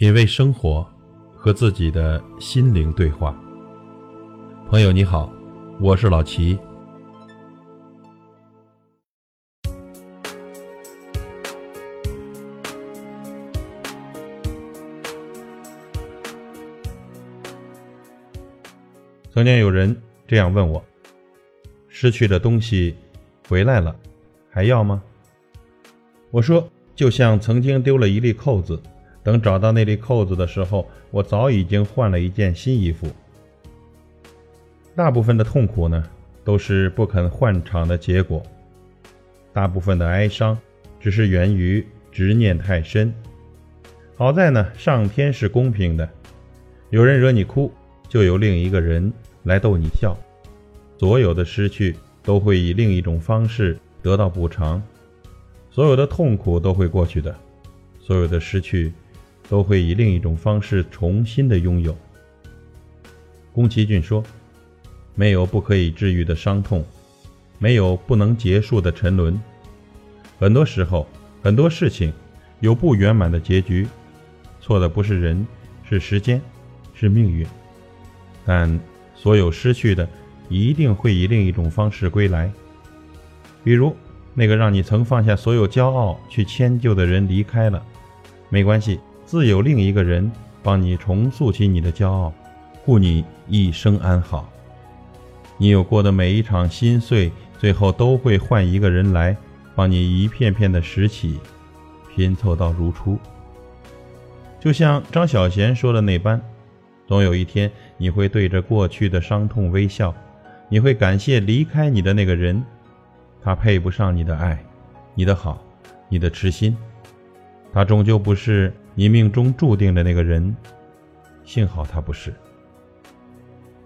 品味生活，和自己的心灵对话。朋友你好，我是老齐。曾经有人这样问我：“失去的东西回来了，还要吗？”我说：“就像曾经丢了一粒扣子。”等找到那粒扣子的时候，我早已经换了一件新衣服。大部分的痛苦呢，都是不肯换场的结果；大部分的哀伤，只是源于执念太深。好在呢，上天是公平的，有人惹你哭，就有另一个人来逗你笑。所有的失去都会以另一种方式得到补偿，所有的痛苦都会过去的，所有的失去。都会以另一种方式重新的拥有。宫崎骏说：“没有不可以治愈的伤痛，没有不能结束的沉沦。很多时候，很多事情有不圆满的结局，错的不是人，是时间，是命运。但所有失去的，一定会以另一种方式归来。比如，那个让你曾放下所有骄傲去迁就的人离开了，没关系。”自有另一个人帮你重塑起你的骄傲，护你一生安好。你有过的每一场心碎，最后都会换一个人来帮你一片片的拾起，拼凑到如初。就像张小娴说的那般，总有一天你会对着过去的伤痛微笑，你会感谢离开你的那个人，他配不上你的爱，你的好，你的痴心，他终究不是。你命中注定的那个人，幸好他不是。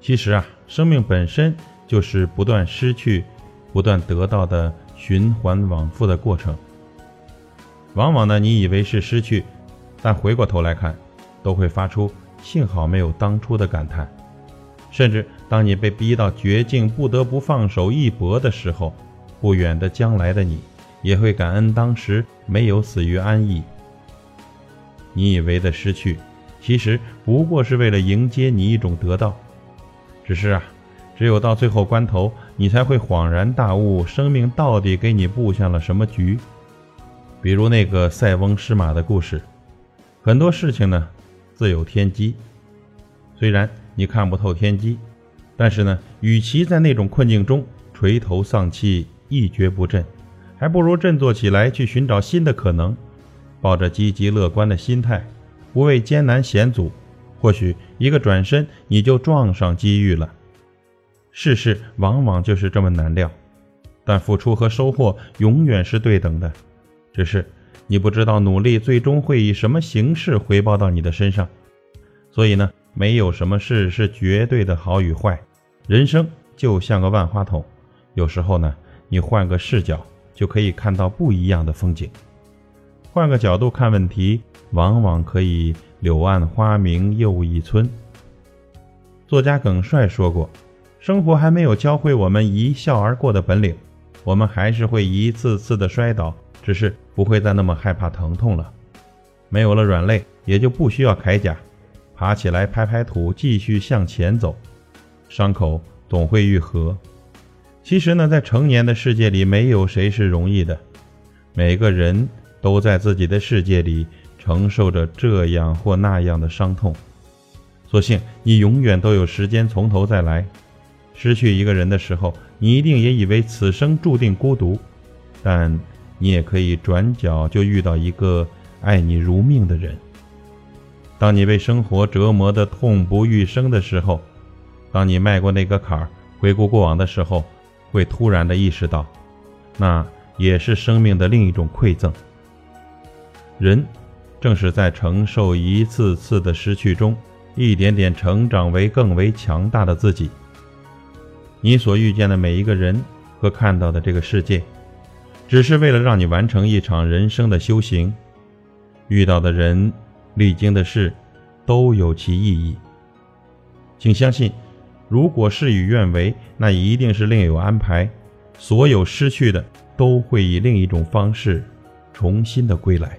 其实啊，生命本身就是不断失去、不断得到的循环往复的过程。往往呢，你以为是失去，但回过头来看，都会发出幸好没有当初的感叹。甚至当你被逼到绝境，不得不放手一搏的时候，不远的将来的你，也会感恩当时没有死于安逸。你以为的失去，其实不过是为了迎接你一种得到。只是啊，只有到最后关头，你才会恍然大悟，生命到底给你布下了什么局。比如那个塞翁失马的故事，很多事情呢，自有天机。虽然你看不透天机，但是呢，与其在那种困境中垂头丧气、一蹶不振，还不如振作起来，去寻找新的可能。抱着积极乐观的心态，不畏艰难险阻，或许一个转身你就撞上机遇了。世事往往就是这么难料，但付出和收获永远是对等的，只是你不知道努力最终会以什么形式回报到你的身上。所以呢，没有什么事是绝对的好与坏，人生就像个万花筒，有时候呢，你换个视角就可以看到不一样的风景。换个角度看问题，往往可以柳暗花明又一村。作家耿帅说过：“生活还没有教会我们一笑而过的本领，我们还是会一次次的摔倒，只是不会再那么害怕疼痛了。没有了软肋，也就不需要铠甲，爬起来拍拍土，继续向前走，伤口总会愈合。其实呢，在成年的世界里，没有谁是容易的，每个人。”都在自己的世界里承受着这样或那样的伤痛，所幸你永远都有时间从头再来。失去一个人的时候，你一定也以为此生注定孤独，但你也可以转角就遇到一个爱你如命的人。当你被生活折磨得痛不欲生的时候，当你迈过那个坎儿，回顾过往的时候，会突然的意识到，那也是生命的另一种馈赠。人，正是在承受一次次的失去中，一点点成长为更为强大的自己。你所遇见的每一个人和看到的这个世界，只是为了让你完成一场人生的修行。遇到的人，历经的事，都有其意义。请相信，如果事与愿违，那一定是另有安排。所有失去的，都会以另一种方式，重新的归来。